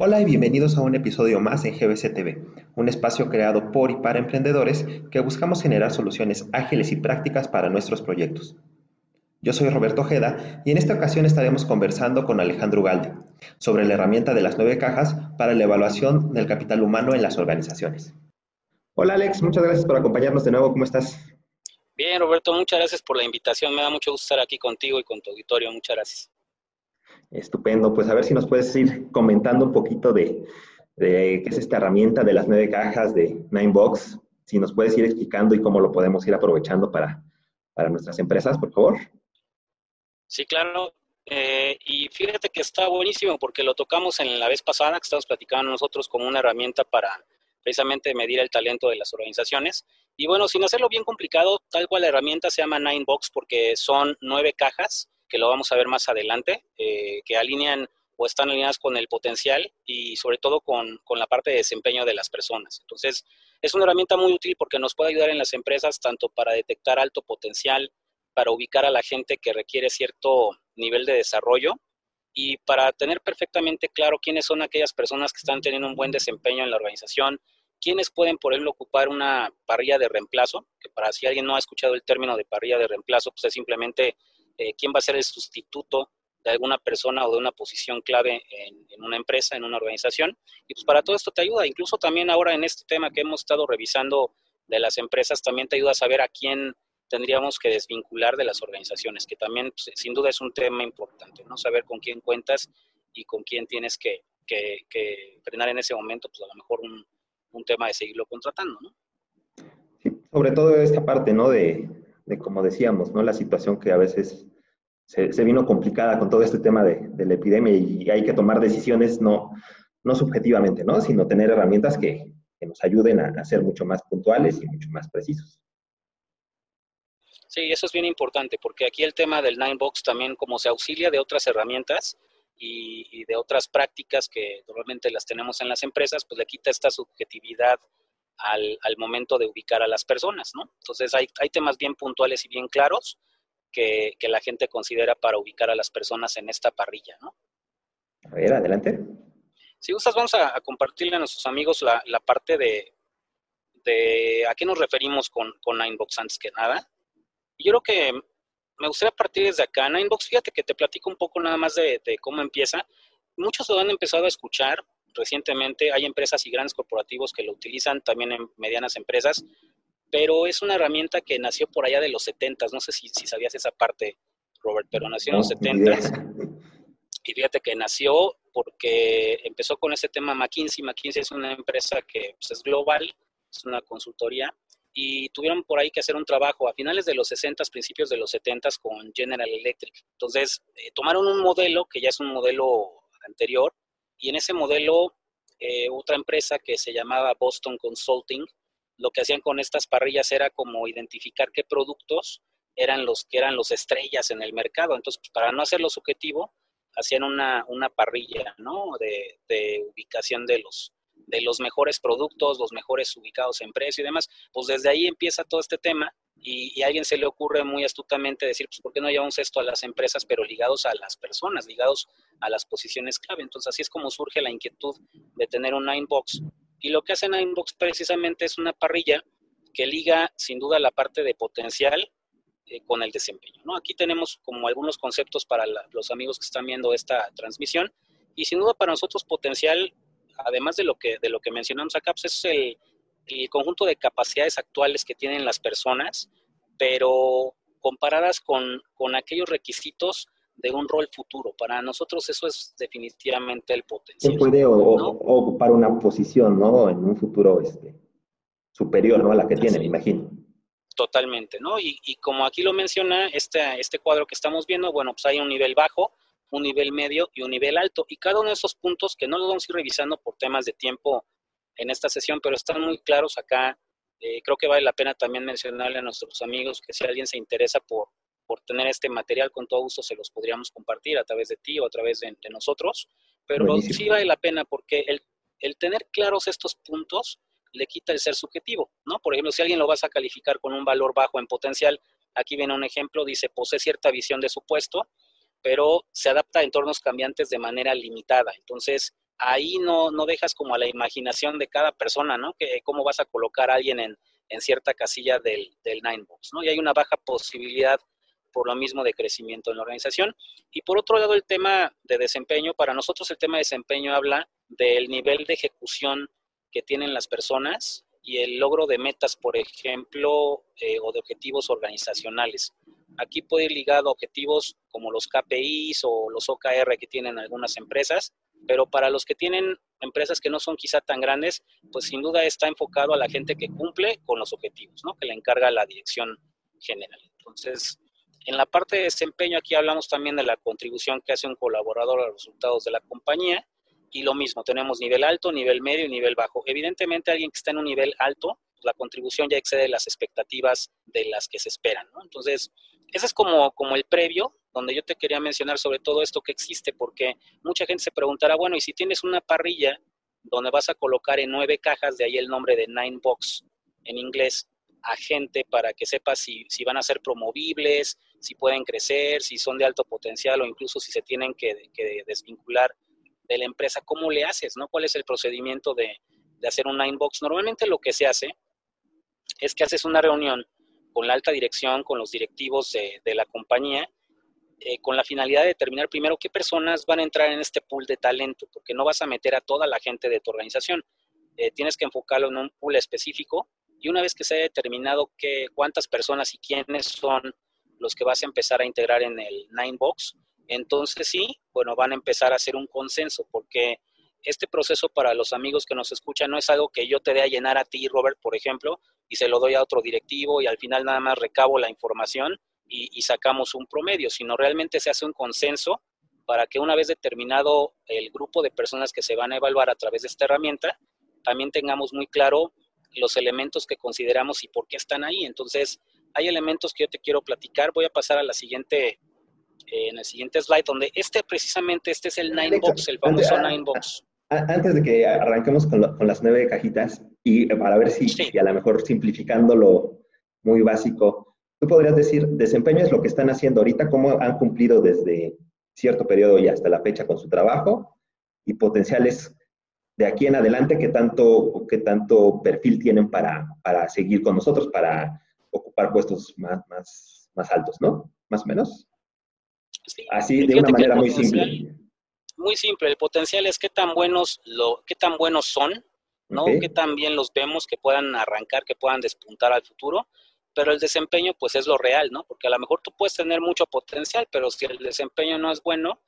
Hola y bienvenidos a un episodio más en GBC TV, un espacio creado por y para emprendedores que buscamos generar soluciones ágiles y prácticas para nuestros proyectos. Yo soy Roberto Ojeda y en esta ocasión estaremos conversando con Alejandro Galde sobre la herramienta de las nueve cajas para la evaluación del capital humano en las organizaciones. Hola Alex, muchas gracias por acompañarnos de nuevo, ¿cómo estás? Bien, Roberto, muchas gracias por la invitación, me da mucho gusto estar aquí contigo y con tu auditorio, muchas gracias. Estupendo, pues a ver si nos puedes ir comentando un poquito de, qué es esta herramienta de las nueve cajas de Ninebox, si nos puedes ir explicando y cómo lo podemos ir aprovechando para, para nuestras empresas, por favor. Sí, claro. Eh, y fíjate que está buenísimo porque lo tocamos en la vez pasada, que estamos platicando nosotros como una herramienta para precisamente medir el talento de las organizaciones. Y bueno, sin hacerlo bien complicado, tal cual la herramienta se llama Ninebox porque son nueve cajas que lo vamos a ver más adelante, eh, que alinean o están alineadas con el potencial y sobre todo con, con, la parte de desempeño de las personas. Entonces, es una herramienta muy útil porque nos puede ayudar en las empresas tanto para detectar alto potencial, para ubicar a la gente que requiere cierto nivel de desarrollo y para tener perfectamente claro quiénes son aquellas personas que están teniendo un buen desempeño en la organización, quiénes pueden, por ejemplo, ocupar una parrilla de reemplazo, que para si alguien no ha escuchado el término de parrilla de reemplazo, pues es simplemente eh, quién va a ser el sustituto de alguna persona o de una posición clave en, una empresa, en una organización. Y pues para todo esto te ayuda, incluso también ahora en este tema que hemos estado revisando de las empresas, también te ayuda a saber a quién tendríamos que desvincular de las organizaciones, que también pues, sin duda es un tema importante, ¿no? Saber con quién cuentas y con quién tienes que, que, que frenar en ese momento, pues a lo mejor un, un tema de seguirlo contratando, ¿no? Sí, sobre todo esta parte, ¿no? De, de como decíamos, ¿no? La situación que a veces se, vino complicada con todo este tema de, la epidemia y hay que tomar decisiones no, no subjetivamente, ¿no? Sino tener herramientas que, nos ayuden a, ser mucho más puntuales y mucho más precisos. Sí, eso es bien importante, porque aquí el tema del Ninebox también como se auxilia de otras herramientas y, de otras prácticas que normalmente las tenemos en las empresas, pues le quita esta subjetividad al, al, momento de ubicar a las personas, ¿no? Entonces hay, hay temas bien puntuales y bien claros que, que, la gente considera para ubicar a las personas en esta parrilla, ¿no? A ver, adelante. Si gustas, vamos a, compartirle a nuestros amigos la, la, parte de, de a qué nos referimos con, con Ninebox antes que nada. yo creo que me gustaría partir desde acá. Ninebox, fíjate que te platico un poco nada más de, de cómo empieza. Muchos lo han empezado a escuchar, recientemente. Hay empresas y grandes corporativos que lo utilizan, también en medianas empresas, pero es una herramienta que nació por allá de los 70. No sé si, sabías esa parte, Robert, pero nació en los 70. Y fíjate que nació porque empezó con ese tema McKinsey. McKinsey es una empresa que pues, es global, es una consultoría, y tuvieron por ahí que hacer un trabajo a finales de los 60, principios de los 70 con General Electric. Entonces, eh, tomaron un modelo que ya es un modelo anterior, y en ese modelo, eh, otra empresa que se llamaba Boston Consulting, lo que hacían con estas parrillas era como identificar qué productos eran los que eran los estrellas en el mercado. Entonces, pues, para no hacerlo subjetivo, hacían una, una parrilla, ¿no? De, de, ubicación de los, de los mejores productos, los mejores ubicados en precio y demás. Pues desde ahí empieza todo este tema y, a alguien se le ocurre muy astutamente decir, pues, ¿por qué no llevamos esto a las empresas, pero ligados a las personas, ligados a las posiciones clave? Entonces, así es como surge la inquietud de tener un Ninebox. Y lo que hace Ninebox precisamente es una parrilla que liga, sin duda, la parte de potencial eh, con el desempeño. ¿no? Aquí tenemos como algunos conceptos para los amigos que están viendo esta transmisión. Y sin duda, para nosotros, potencial, además de lo que, de lo que mencionamos acá, pues es el el conjunto de capacidades actuales que tienen las personas, pero comparadas con, con aquellos requisitos de un rol futuro. Para nosotros eso es definitivamente el potencial. Se puede ocupar una posición, ¿no? En un futuro este, superior, ¿no? A la que tiene, me imagino. Totalmente, ¿no? Y, y, como aquí lo menciona este, este cuadro que estamos viendo, bueno, pues hay un nivel bajo, un nivel medio y un nivel alto. Y cada uno de esos puntos, que no los vamos a ir revisando por temas de tiempo en esta sesión, pero están muy claros acá. Eh, creo que vale la pena también mencionarle a nuestros amigos que si alguien se interesa por, por tener este material, con todo gusto se los podríamos compartir a través de ti o a través de, nosotros. Pero sí vale la pena porque el, el tener claros estos puntos le quita el ser subjetivo, ¿no? Por ejemplo, si alguien lo vas a calificar con un valor bajo en potencial, aquí viene un ejemplo, dice, posee cierta visión de su puesto, pero se adapta a entornos cambiantes de manera limitada. Entonces, ahí no, no dejas como a la imaginación de cada persona, ¿no? Que cómo vas a colocar a alguien en, en cierta casilla del, del Ninebox, ¿no? Y hay una baja posibilidad por lo mismo de crecimiento en la organización. Y por otro lado, el tema de desempeño, para nosotros el tema de desempeño habla del nivel de ejecución que tienen las personas y el logro de metas, por ejemplo, eh, o de objetivos organizacionales. Aquí puede ir ligado a objetivos como los KPIs o los OKR que tienen algunas empresas, pero para los que tienen empresas que no son quizá tan grandes, pues sin duda está enfocado a la gente que cumple con los objetivos, ¿no? Que le encarga la dirección general. Entonces, en la parte de desempeño aquí hablamos también de la contribución que hace un colaborador a los resultados de la compañía y lo mismo, tenemos nivel alto, nivel medio y nivel bajo. Evidentemente alguien que está en un nivel alto, la contribución ya excede las expectativas de las que se esperan, ¿no? Entonces, ese es como, como el previo, donde yo te quería mencionar sobre todo esto que existe, porque mucha gente se preguntará, bueno, y si tienes una parrilla donde vas a colocar en nueve cajas, de ahí el nombre de Nine Box en inglés, a gente para que sepas si, si van a ser promovibles, si pueden crecer, si son de alto potencial o incluso si se tienen que, que desvincular de la empresa, ¿cómo le haces? ¿no? ¿Cuál es el procedimiento de, de hacer un Nine Box? Normalmente lo que se hace es que haces una reunión con la alta dirección, con los directivos de, la compañía, eh, con la finalidad de determinar primero qué personas van a entrar en este pool de talento, porque no vas a meter a toda la gente de tu organización. Eh, tienes que enfocarlo en un pool específico y una vez que se haya determinado qué, cuántas personas y quiénes son los que vas a empezar a integrar en el Nine Box, entonces sí, bueno, van a empezar a hacer un consenso, porque este proceso para los amigos que nos escuchan no es algo que yo te dé a llenar a ti, Robert, por ejemplo, y se lo doy a otro directivo y al final nada más recabo la información y, sacamos un promedio, sino realmente se hace un consenso para que una vez determinado el grupo de personas que se van a evaluar a través de esta herramienta, también tengamos muy claro los elementos que consideramos y por qué están ahí. Entonces, hay elementos que yo te quiero platicar. Voy a pasar a la siguiente, eh, en el siguiente slide, donde este precisamente, este es el Nine Box, el famoso ah, Nine Box. Antes de que arranquemos con, las nueve cajitas y para ver si, a lo mejor simplificándolo muy básico, tú podrías decir, desempeño es lo que están haciendo ahorita, cómo han cumplido desde cierto periodo y hasta la fecha con su trabajo y potenciales de aquí en adelante, qué tanto, qué tanto perfil tienen para, para seguir con nosotros, para ocupar puestos más, más, más altos, ¿no? Más o menos. Así, de una manera muy simple muy simple, el potencial es qué tan buenos, lo, qué tan buenos son, ¿no? Qué tan bien los vemos, que puedan arrancar, que puedan despuntar al futuro, pero el desempeño pues es lo real, ¿no? Porque a lo mejor tú puedes tener mucho potencial, pero si el desempeño no es bueno,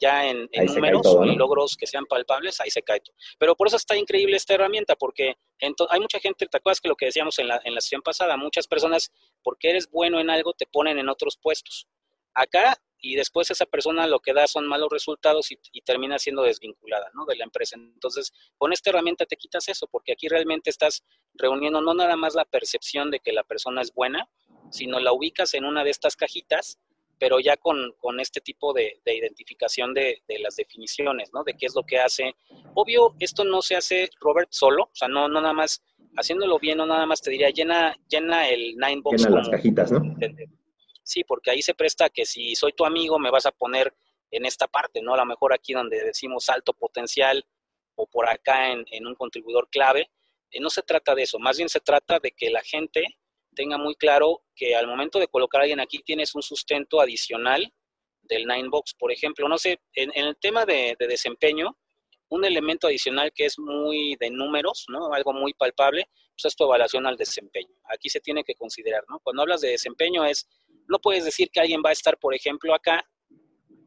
ya, en, números y logros que sean palpables, ahí se cae todo. Pero por eso está increíble esta herramienta, porque hay mucha gente, ¿te acuerdas que lo que decíamos en la, en la sesión pasada? Muchas personas, porque eres bueno en algo, te ponen en otros puestos. Acá y después esa persona lo que da son malos resultados y, termina siendo desvinculada ¿no? de la empresa. Entonces, con esta herramienta te quitas eso, porque aquí realmente estás reuniendo no nada más la percepción de que la persona es buena, sino la ubicas en una de estas cajitas, pero ya con, este tipo de, identificación de, las definiciones, ¿no? De qué es lo que hace. Obvio, esto no se hace, Robert, solo, o sea, no, no nada más, haciéndolo bien, no nada más te diría, llena, llena el nine box. Llena las cajitas, ¿no? Sí, porque ahí se presta que si soy tu amigo me vas a poner en esta parte, ¿no? A lo mejor aquí donde decimos alto potencial o por acá en, un contribuidor clave. Eh, no se trata de eso, más bien se trata de que la gente tenga muy claro que al momento de colocar a alguien aquí tienes un sustento adicional del Ninebox. Por ejemplo, no sé, en, el tema de, de, desempeño, un elemento adicional que es muy de números, ¿no? Algo muy palpable, pues es tu evaluación al desempeño. Aquí se tiene que considerar, ¿no? Cuando hablas de desempeño es no puedes decir que alguien va a estar, por ejemplo, acá,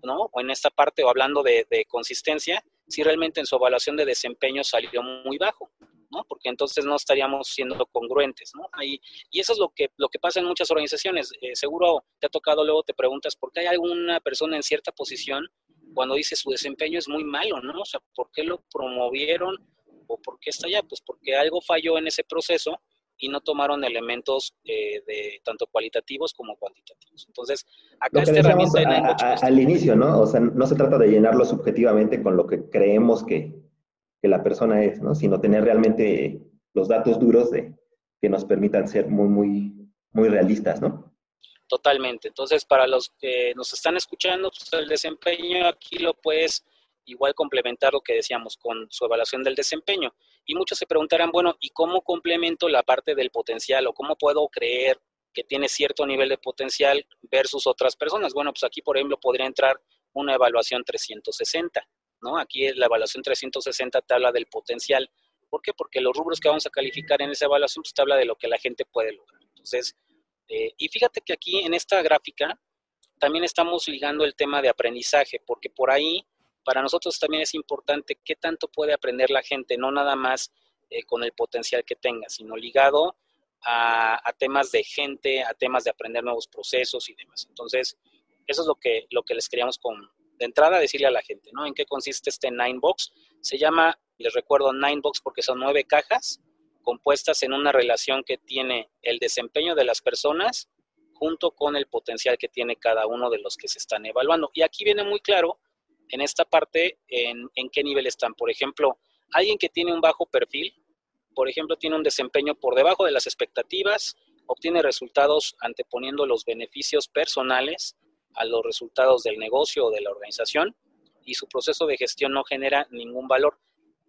¿no? O en esta parte, o hablando de, consistencia, si realmente en su evaluación de desempeño salió muy bajo, ¿no? Porque entonces no estaríamos siendo congruentes, ¿no? Ahí, y eso es lo que, lo que pasa en muchas organizaciones. Eh, seguro te ha tocado, luego te preguntas, ¿por qué hay alguna persona en cierta posición cuando dice su desempeño es muy malo, ¿no? O sea, ¿por qué lo promovieron o por qué está allá? Pues porque algo falló en ese proceso y no tomaron elementos eh, de tanto cualitativos como cuantitativos. Entonces, acá esta herramienta al inicio, ¿no? O sea, no se trata de llenarlo subjetivamente con lo que creemos que, que, la persona es, ¿no? Sino tener realmente los datos duros de, que nos permitan ser muy, muy, muy realistas, ¿no? Totalmente. Entonces, para los que nos están escuchando, pues el desempeño aquí lo puedes igual complementar lo que decíamos con su evaluación del desempeño. Y muchos se preguntarán, bueno, ¿y cómo complemento la parte del potencial o cómo puedo creer que tiene cierto nivel de potencial versus otras personas? Bueno, pues aquí, por ejemplo, podría entrar una evaluación 360, ¿no? Aquí la evaluación 360 te habla del potencial. ¿Por qué? Porque los rubros que vamos a calificar en esa evaluación, pues te habla de lo que la gente puede lograr. Entonces, eh, y fíjate que aquí en esta gráfica también estamos ligando el tema de aprendizaje, porque por ahí para nosotros también es importante qué tanto puede aprender la gente, no nada más eh, con el potencial que tenga, sino ligado a, temas de gente, a temas de aprender nuevos procesos y demás. Entonces, eso es lo que, lo que les queríamos con, de entrada decirle a la gente, ¿no? ¿En qué consiste este Ninebox? Se llama, les recuerdo, Ninebox porque son nueve cajas compuestas en una relación que tiene el desempeño de las personas junto con el potencial que tiene cada uno de los que se están evaluando. Y aquí viene muy claro en esta parte en, qué nivel están. Por ejemplo, alguien que tiene un bajo perfil, por ejemplo, tiene un desempeño por debajo de las expectativas, obtiene resultados anteponiendo los beneficios personales a los resultados del negocio o de la organización y su proceso de gestión no genera ningún valor.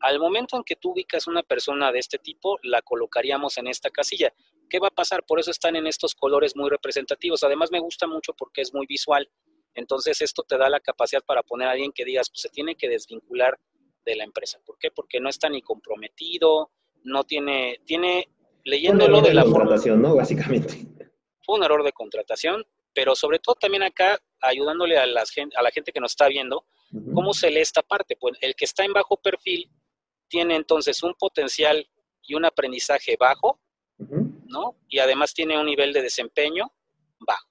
Al momento en que tú ubicas una persona de este tipo, la colocaríamos en esta casilla. ¿Qué va a pasar? Por eso están en estos colores muy representativos. Además me gusta mucho porque es muy visual. Entonces esto te da la capacidad para poner a alguien que digas, pues se tiene que desvincular de la empresa. ¿Por qué? Porque no está ni comprometido, no tiene, tiene, leyéndolo de la contratación, ¿no? Básicamente. Fue un error de contratación, pero sobre todo también acá ayudándole a, la gente que nos está viendo, ¿cómo se lee esta parte? Pues el que está en bajo perfil tiene entonces un potencial y un aprendizaje bajo, ¿no? Y además tiene un nivel de desempeño bajo.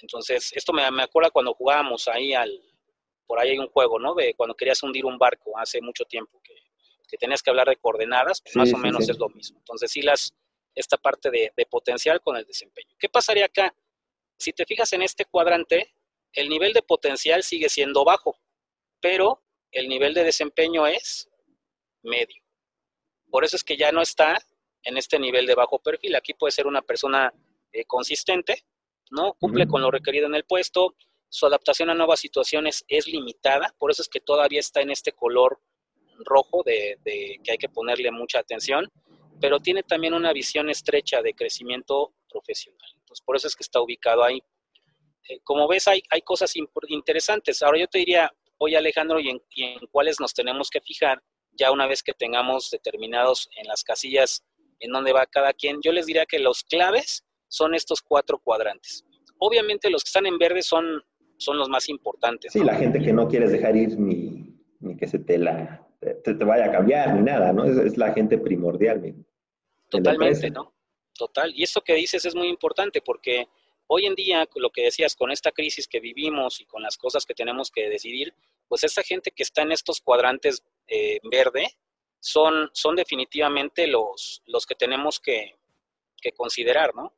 Entonces, esto me, me acuerda cuando jugábamos ahí al, por ahí hay un juego, ¿no? De cuando querías hundir un barco hace mucho tiempo, que, tenías que hablar de coordenadas, pues más o menos es lo mismo. Entonces, sí, las, esta parte de, de, potencial con el desempeño. ¿Qué pasaría acá? Si te fijas en este cuadrante, el nivel de potencial sigue siendo bajo, pero el nivel de desempeño es medio. Por eso es que ya no está en este nivel de bajo perfil. Aquí puede ser una persona eh, consistente, ¿no? Cumple con lo requerido en el puesto, su adaptación a nuevas situaciones es limitada, por eso es que todavía está en este color rojo de, que hay que ponerle mucha atención, pero tiene también una visión estrecha de crecimiento profesional. Entonces, por eso es que está ubicado ahí. Eh, como ves, hay, hay cosas interesantes. Ahora yo te diría, oye Alejandro, ¿y en, ¿y en cuáles nos tenemos que fijar ya una vez que tengamos determinados en las casillas en dónde va cada quien? Yo les diría que los claves son estos cuatro cuadrantes. Obviamente los que están en verde son, son los más importantes. Sí, la gente que no quieres dejar ir ni, ni que se te la te, vaya a cambiar ni nada, ¿no? Es, la gente primordial. Totalmente, ¿no? Total. Y esto que dices es muy importante porque hoy en día, lo que decías, con esta crisis que vivimos y con las cosas que tenemos que decidir, pues esta gente que está en estos cuadrantes eh, verde son, son definitivamente los, los que tenemos que, que considerar, ¿no?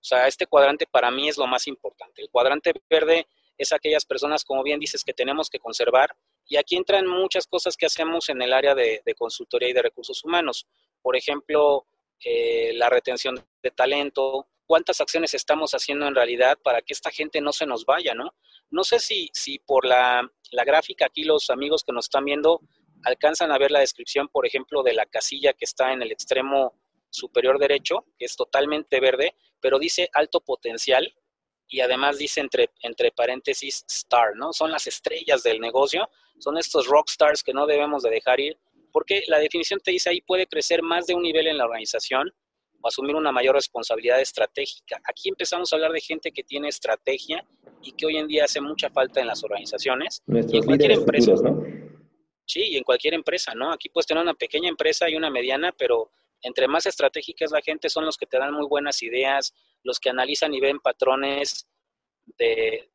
O sea, este cuadrante para mí es lo más importante. El cuadrante verde es aquellas personas, como bien dices, que tenemos que conservar. Y aquí entran muchas cosas que hacemos en el área de, consultoría y de recursos humanos. Por ejemplo, eh, la retención de talento, cuántas acciones estamos haciendo en realidad para que esta gente no se nos vaya, ¿no? No sé si, si por la, la gráfica aquí los amigos que nos están viendo alcanzan a ver la descripción, por ejemplo, de la casilla que está en el extremo superior derecho, que es totalmente verde, pero dice alto potencial y además dice entre, entre paréntesis star, ¿no? Son las estrellas del negocio, son estos rock stars que no debemos de dejar ir, porque la definición te dice ahí puede crecer más de un nivel en la organización o asumir una mayor responsabilidad estratégica. Aquí empezamos a hablar de gente que tiene estrategia y que hoy en día hace mucha falta en las organizaciones y en cualquier empresa. Sí, y en cualquier empresa, ¿no? Aquí puedes tener una pequeña empresa y una mediana, pero entre más estratégica es la gente, son los que te dan muy buenas ideas, los que analizan y ven patrones de,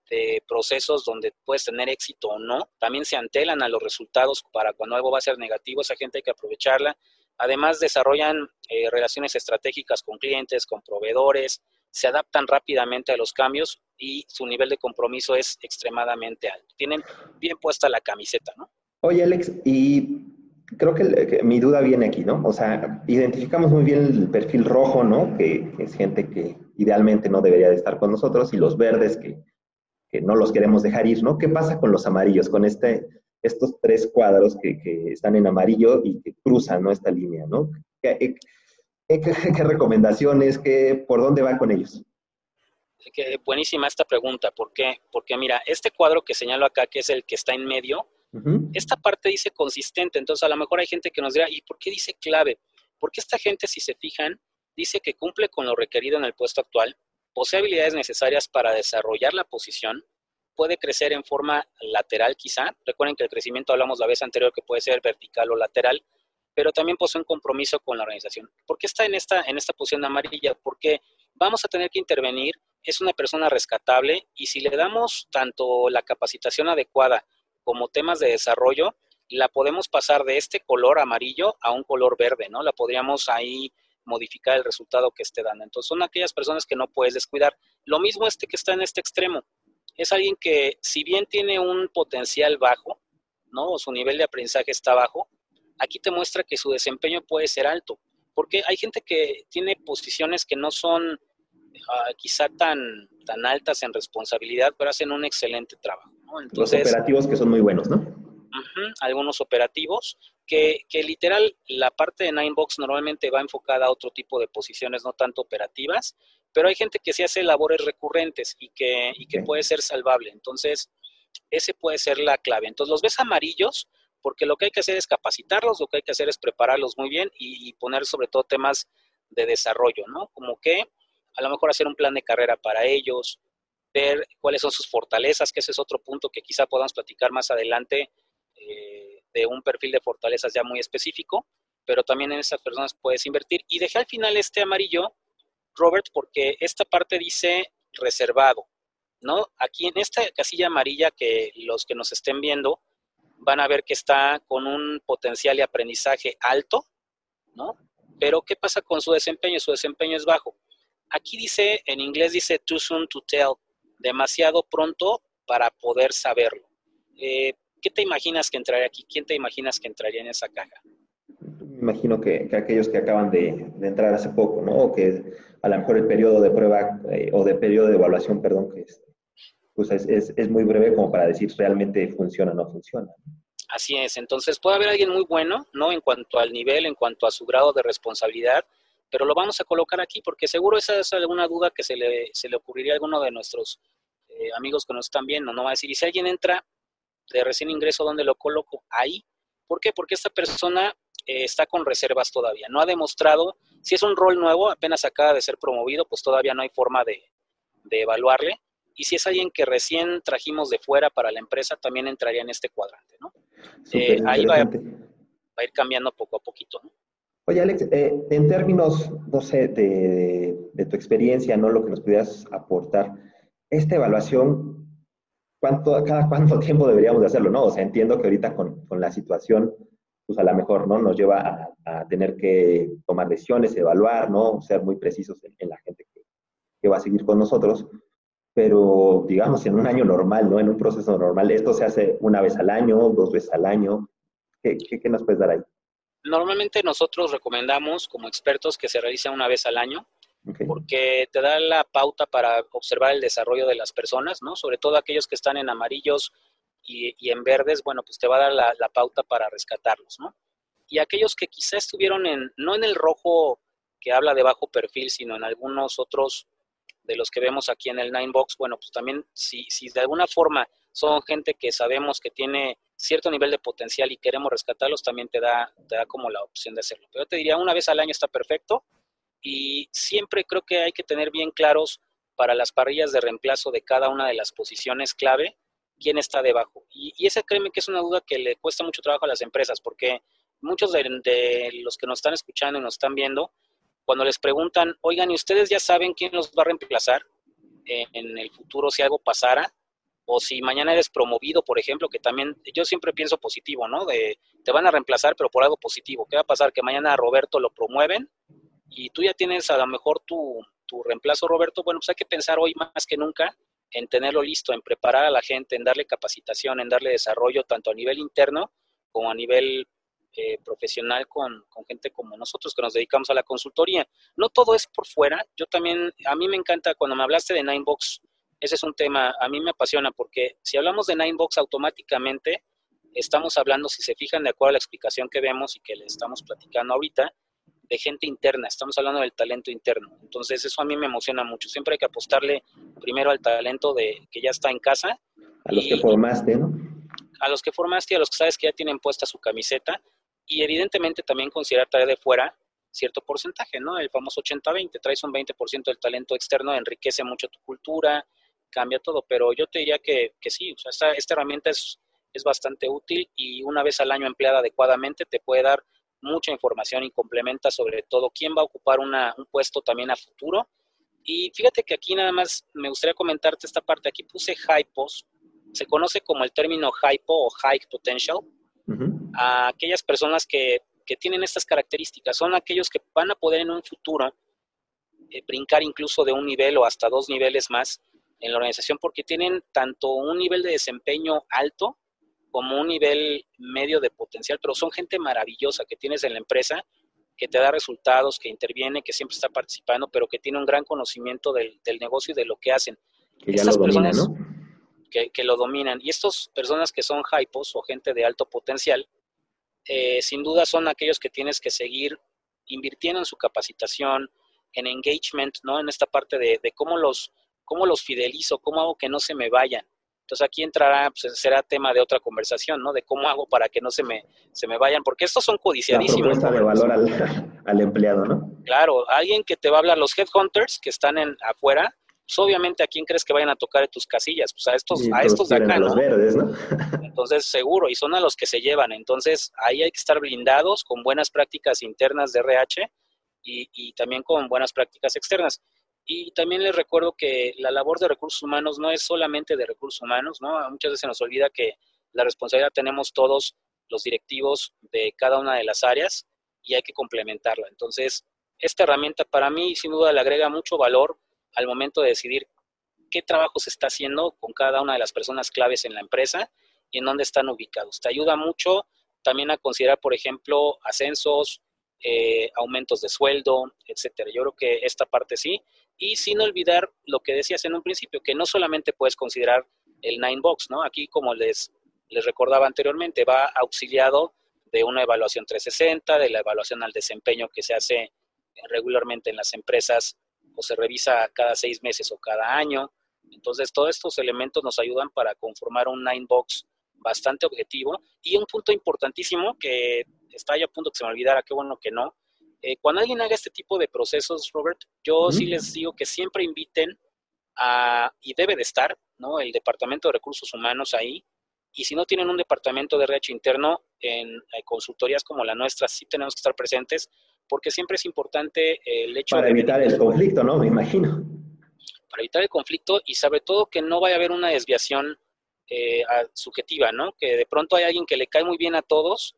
procesos donde puedes tener éxito o no. También se antelan a los resultados para cuando algo va a ser negativo, esa gente hay que aprovecharla. Además, desarrollan eh, relaciones estratégicas con clientes, con proveedores, se adaptan rápidamente a los cambios y su nivel de compromiso es extremadamente alto. Tienen bien puesta la camiseta, ¿no? Oye, Alex, y creo que, mi duda viene aquí, ¿no? O sea, identificamos muy bien el perfil rojo, ¿no? Que, es gente que idealmente no debería de estar con nosotros, y los verdes que, no los queremos dejar ir, ¿no? ¿Qué pasa con los amarillos, con este, estos tres cuadros que, están en amarillo y que cruzan ¿no? esta línea, ¿no? ¿Qué, recomendaciones? Qué, ¿Por dónde va con ellos? buenísima esta pregunta. ¿Por qué? Porque mira, este cuadro que señalo acá, que es el que está en medio, esta parte dice consistente. Entonces, a lo mejor hay gente que nos dirá, ¿y por qué dice clave? Porque esta gente, si se fijan, dice que cumple con lo requerido en el puesto actual, posee habilidades necesarias para desarrollar la posición, puede crecer en forma lateral quizá. Recuerden que el crecimiento hablamos la vez anterior que puede ser vertical o lateral, pero también posee un compromiso con la organización. ¿Por qué está en esta, en esta posición amarilla? Porque vamos a tener que intervenir, es una persona rescatable y si le damos tanto la capacitación adecuada como temas de desarrollo, la podemos pasar de este color amarillo a un color verde, ¿no? La podríamos ahí modificar el resultado que esté dando. Entonces son aquellas personas que no puedes descuidar. Lo mismo este que está en este extremo. Es alguien que si bien tiene un potencial bajo, ¿no? O su nivel de aprendizaje está bajo, aquí te muestra que su desempeño puede ser alto. Porque hay gente que tiene posiciones que no son ah, quizá tan, tan altas en responsabilidad, pero hacen un excelente trabajo. Los operativos que son muy buenos, ¿no? algunos operativos, que, que, literal la parte de Ninebox normalmente va enfocada a otro tipo de posiciones, no tanto operativas, pero hay gente que sí hace labores recurrentes y que, y que puede ser salvable. Entonces, ese puede ser la clave. Entonces, los ves amarillos porque lo que hay que hacer es capacitarlos, lo que hay que hacer es prepararlos muy bien y, y poner sobre todo temas de desarrollo, ¿no? Como que a lo mejor hacer un plan de carrera para ellos, ver cuáles son sus fortalezas, que ese es otro punto que quizá podamos platicar más adelante eh, de un perfil de fortalezas ya muy específico, pero también en esas personas puedes invertir. Y dejé al final este amarillo, Robert, porque esta parte dice reservado, ¿no? Aquí en esta casilla amarilla que los que nos estén viendo van a ver que está con un potencial de aprendizaje alto, ¿no? Pero ¿qué pasa con su desempeño? Su desempeño es bajo. Aquí dice, en inglés dice too soon to tell, demasiado pronto para poder saberlo. Eh, ¿Qué te imaginas que entraría aquí? ¿Quién te imaginas que entraría en esa caja? Me imagino que, aquellos que acaban de, entrar hace poco, ¿no? O que a lo mejor el periodo de prueba eh, o de periodo de evaluación, perdón, que es, pues es, es, muy breve como para decir realmente funciona o no funciona. Así es, entonces puede haber alguien muy bueno, ¿no? En cuanto al nivel, en cuanto a su grado de responsabilidad, pero lo vamos a colocar aquí porque seguro esa es alguna duda que se le, se le ocurriría a alguno de nuestros eh, amigos que nos están viendo, ¿no? Va a decir, y si alguien entra de recién ingreso, ¿dónde lo coloco? Ahí. ¿Por qué? Porque esta persona eh, está con reservas todavía. No ha demostrado, si es un rol nuevo, apenas acaba de ser promovido, pues todavía no hay forma de, evaluarle. Y si es alguien que recién trajimos de fuera para la empresa, también entraría en este cuadrante, ¿no? Eh, ahí va, a ir cambiando poco a poquito, ¿no? Oye, Alex, eh, en términos, no sé, de, de, tu experiencia, ¿no? Lo que nos pudieras aportar, esta evaluación, ¿cuánto, cada cuánto tiempo deberíamos de hacerlo, no? O sea, entiendo que ahorita con, con la situación, pues a lo mejor, ¿no? Nos lleva a, tener que tomar decisiones, evaluar, ¿no? Ser muy precisos en, la gente que, que, va a seguir con nosotros. Pero, digamos, en un año normal, ¿no? En un proceso normal, esto se hace una vez al año, dos veces al año. ¿Qué, qué, qué nos puedes dar ahí? Normalmente nosotros recomendamos como expertos que se realice una vez al año porque te da la pauta para observar el desarrollo de las personas, ¿no? Sobre todo aquellos que están en amarillos y, en verdes, bueno, pues te va a dar la, pauta para rescatarlos, ¿no? Y aquellos que quizá estuvieron en, no en el rojo que habla de bajo perfil, sino en algunos otros de los que vemos aquí en el Nine Box, bueno, pues también si, si de alguna forma son gente que sabemos que tiene cierto nivel de potencial y queremos rescatarlos, también te da, te da como la opción de hacerlo. Pero yo te diría, una vez al año está perfecto, y siempre creo que hay que tener bien claros para las parrillas de reemplazo de cada una de las posiciones clave quién está debajo. Y, y esa créeme que es una duda que le cuesta mucho trabajo a las empresas porque muchos de, los que nos están escuchando y nos están viendo, cuando les preguntan, oigan, ¿y ustedes ya saben quién los va a reemplazar en el futuro si algo pasara? O si mañana eres promovido, por ejemplo, que también yo siempre pienso positivo, ¿no? De te van a reemplazar, pero por algo positivo. ¿Qué va a pasar? Que mañana a Roberto lo promueven y tú ya tienes a lo mejor tu, tu reemplazo, Roberto, bueno, pues hay que pensar hoy más que nunca en tenerlo listo, en preparar a la gente, en darle capacitación, en darle desarrollo tanto a nivel interno como a nivel eh, profesional con, con, gente como nosotros que nos dedicamos a la consultoría. No todo es por fuera, yo también, a mí me encanta cuando me hablaste de Ninebox, ese es un tema, a mí me apasiona porque si hablamos de Ninebox automáticamente estamos hablando, si se fijan de acuerdo a la explicación que vemos y que le estamos platicando ahorita, de gente interna, estamos hablando del talento interno. Entonces eso a mí me emociona mucho. Siempre hay que apostarle primero al talento de que ya está en casa. A los que formaste, ¿no? A los que formaste y a los que sabes que ya tienen puesta su camiseta. Y evidentemente también considerar traer de fuera cierto porcentaje, ¿no? El famoso 80-20, traes un 20% del talento externo, enriquece mucho tu cultura, cambia todo, pero yo te diría que, que sí, o sea, esta, esta herramienta es, es bastante útil y una vez al año empleada adecuadamente te puede dar mucha información y complementa sobre todo quién va a ocupar un puesto también a futuro. Y fíjate que aquí nada más me gustaría comentarte esta parte. Aquí puse hypos. Se conoce como el término hypo o high potential. A aquellas personas que, que, tienen estas características. Son aquellos que van a poder en un futuro eh, brincar incluso de un nivel o hasta dos niveles más en la organización porque tienen tanto un nivel de desempeño alto como un nivel medio de potencial, pero son gente maravillosa que tienes en la empresa, que te da resultados, que interviene, que siempre está participando, pero que tiene un gran conocimiento del, negocio y de lo que hacen. Que ya lo personas ¿no? que, lo dominan. Y estas personas que son hypos o gente de alto potencial, eh, sin duda son aquellos que tienes que seguir invirtiendo en su capacitación, en engagement, ¿no? En esta parte de, de cómo los, cómo los fidelizo, cómo hago que no se me vayan. Entonces aquí entrará, pues será tema de otra conversación, ¿no? De cómo hago para que no se me, se me vayan, porque estos son codiciadísimos. La propuesta de valor al, empleado, ¿no? Claro, alguien que te va a hablar, los headhunters que están en afuera, pues obviamente a quién crees que vayan a tocar de tus casillas, pues a estos, a estos de acá, ¿no? Los verdes, ¿no? Entonces, seguro, y son a los que se llevan. Entonces, ahí hay que estar blindados con buenas prácticas internas de RH y, y también con buenas prácticas externas. Y también les recuerdo que la labor de recursos humanos no es solamente de recursos humanos, ¿no? Muchas veces nos olvida que la responsabilidad tenemos todos los directivos de cada una de las áreas y hay que complementarla. Entonces, esta herramienta para mí sin duda le agrega mucho valor al momento de decidir qué trabajo se está haciendo con cada una de las personas claves en la empresa y en dónde están ubicados. Te ayuda mucho también a considerar, por ejemplo, ascensos, eh, aumentos de sueldo, etcétera. Yo creo que esta parte sí. Y sin olvidar lo que decías en un principio, que no solamente puedes considerar el Nine Box, ¿no? Aquí, como les, les recordaba anteriormente, va auxiliado de una evaluación 360, de la evaluación al desempeño que se hace regularmente en las empresas o se revisa cada seis meses o cada año. Entonces, todos estos elementos nos ayudan para conformar un Nine Box bastante objetivo. Y un punto importantísimo que está ya a punto que se me olvidara, qué bueno que no, eh, cuando alguien haga este tipo de procesos, Robert, yo sí les digo que siempre inviten a, y debe de estar, ¿no? El Departamento de Recursos Humanos ahí. Y si no tienen un departamento de RH interno, en eh, consultorías como la nuestra sí tenemos que estar presentes, porque siempre es importante el hecho Para evitar el conflicto, ¿no? Me imagino. Para evitar el conflicto y sobre todo que no vaya a haber una desviación eh, subjetiva, ¿no? Que de pronto hay alguien que le cae muy bien a todos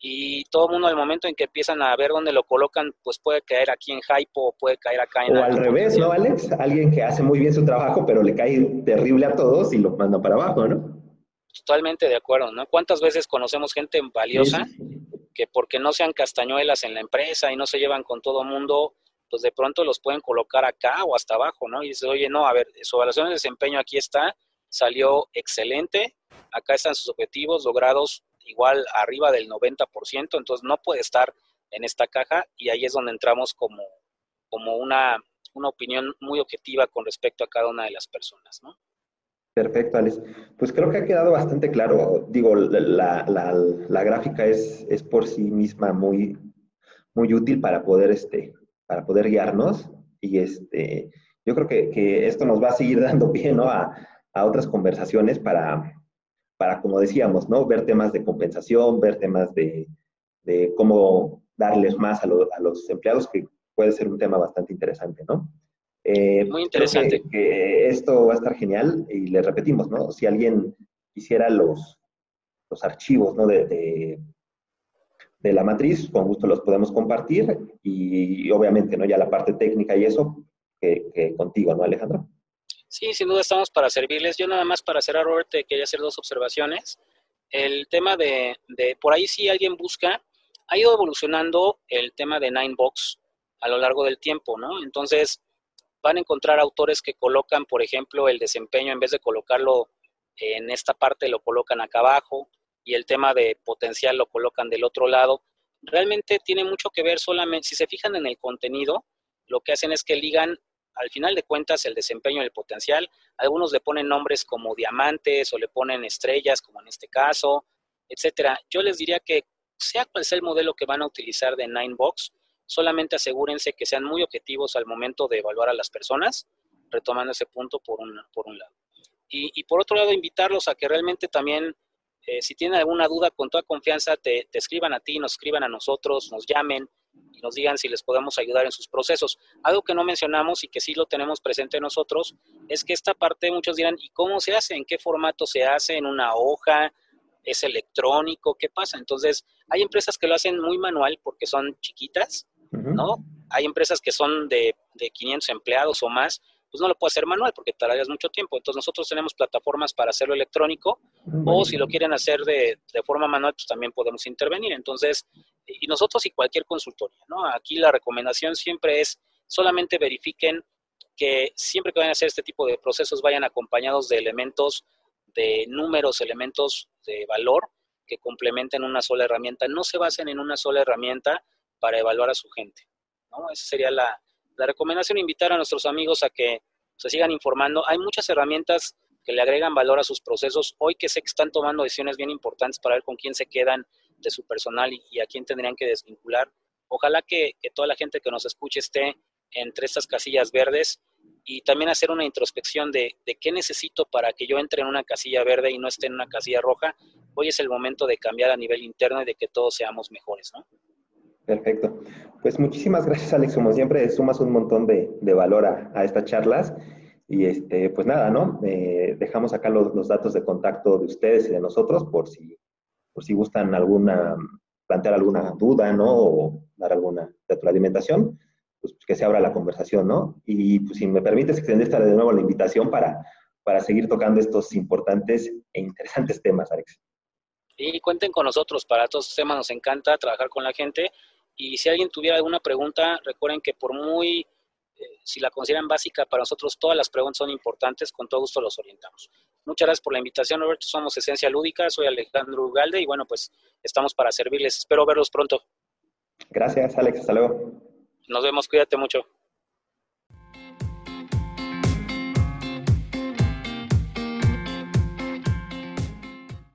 y todo el mundo al momento en que empiezan a ver dónde lo colocan, pues puede caer aquí en Hypo o puede caer acá en... O al revés, ¿no, Alex? Alguien que hace muy bien su trabajo, pero le cae terrible a todos y lo manda para abajo, ¿no? Totalmente de acuerdo, ¿no? ¿Cuántas veces conocemos gente valiosa que porque no sean castañuelas en la empresa y no se llevan con todo mundo, pues de pronto los pueden colocar acá o hasta abajo, ¿no? Y dices, oye, no, a ver, su evaluación de desempeño aquí está, salió excelente, acá están sus objetivos logrados igual arriba del 90%, entonces no puede estar en esta caja y ahí es donde entramos como, como una, una opinión muy objetiva con respecto a cada una de las personas, ¿no? Perfecto, Alex. Pues creo que ha quedado bastante claro. Digo, la, la, la gráfica es, es, por sí misma muy, muy útil para poder, este, para poder guiarnos y este, yo creo que, que esto nos va a seguir dando pie ¿no? a, a otras conversaciones para, para, como decíamos, ¿no? Ver temas de compensación, ver temas de, cómo darles más a, los empleados, que puede ser un tema bastante interesante, ¿no? Eh, Muy interesante. Que, esto va a estar genial y le repetimos, ¿no? Si alguien quisiera los, los archivos, ¿no? De, de, la matriz, con gusto los podemos compartir y, obviamente, ¿no? Ya la parte técnica y eso, que contigo, ¿no, Alejandro? Sí, sin duda estamos para servirles. Yo nada más para cerrar, Robert, quería hacer dos observaciones. El tema de, de, por ahí si alguien busca, ha ido evolucionando el tema de Ninebox a lo largo del tiempo, ¿no? Entonces, van a encontrar autores que colocan, por ejemplo, el desempeño, en vez de colocarlo en esta parte, lo colocan acá abajo. y el tema de potencial lo colocan del otro lado. Realmente tiene mucho que ver solamente, si se fijan en el contenido, lo que hacen es que ligan al final de cuentas el desempeño y el potencial. Algunos le ponen nombres como diamantes o le ponen estrellas, como en este caso, etcétera. Yo les diría que sea cual sea el modelo que van a utilizar de Ninebox, solamente asegúrense que sean muy objetivos al momento de evaluar a las personas, retomando ese punto por un, por un lado. Y, por otro lado, invitarlos a que realmente también, eh, si tienen alguna duda, con toda confianza, te, te escriban a ti, nos escriban a nosotros, nos llamen, y nos digan si les podemos ayudar en sus procesos. Algo que no mencionamos y que sí lo tenemos presente nosotros es que esta parte muchos dirán, ¿y cómo se hace? ¿En qué formato se hace? ¿En una hoja? ¿Es electrónico? ¿Qué pasa? Entonces, hay empresas que lo hacen muy manual porque son chiquitas, ¿no? Hay empresas que son de, de 500 empleados o más, pues no lo puede hacer manual porque tardarías mucho tiempo. Entonces nosotros tenemos plataformas para hacerlo electrónico o si lo quieren hacer de, de, forma manual, pues también podemos intervenir. Entonces, y nosotros y cualquier consultoría, ¿no? Aquí la recomendación siempre es solamente verifiquen que siempre que vayan a hacer este tipo de procesos vayan acompañados de elementos, de números, elementos de valor que complementen una sola herramienta. No se basen en una sola herramienta para evaluar a su gente, ¿no? Esa sería la, la recomendación, invitar a nuestros amigos a que se sigan informando. Hay muchas herramientas que le agregan valor a sus procesos. Hoy que sé que están tomando decisiones bien importantes para ver con quién se quedan de su personal y, a quién tendrían que desvincular. Ojalá que, toda la gente que nos escuche esté entre estas casillas verdes y también hacer una introspección de, de, qué necesito para que yo entre en una casilla verde y no esté en una casilla roja. Hoy es el momento de cambiar a nivel interno y de que todos seamos mejores, ¿no? Perfecto. Pues muchísimas gracias, Alex. Como siempre, sumas un montón de, de valor a, a, estas charlas. Y este, pues nada, ¿no? Eh, dejamos acá los, los, datos de contacto de ustedes y de nosotros por si, por si gustan alguna, plantear alguna duda, ¿no? O dar alguna retroalimentación, pues que se abra la conversación, ¿no? Y pues si me permites extender de nuevo la invitación para, para seguir tocando estos importantes e interesantes temas, Alex. Y cuenten con nosotros, para todos estos temas nos encanta trabajar con la gente y si alguien tuviera alguna pregunta, recuerden que por muy, eh, si la consideran básica, para nosotros todas las preguntas son importantes, con todo gusto los orientamos. Muchas gracias por la invitación, Roberto. Somos Esencia Lúdica, soy Alejandro Ugalde y bueno, pues estamos para servirles. Espero verlos pronto. Gracias, Alex. Hasta luego. Nos vemos, cuídate mucho.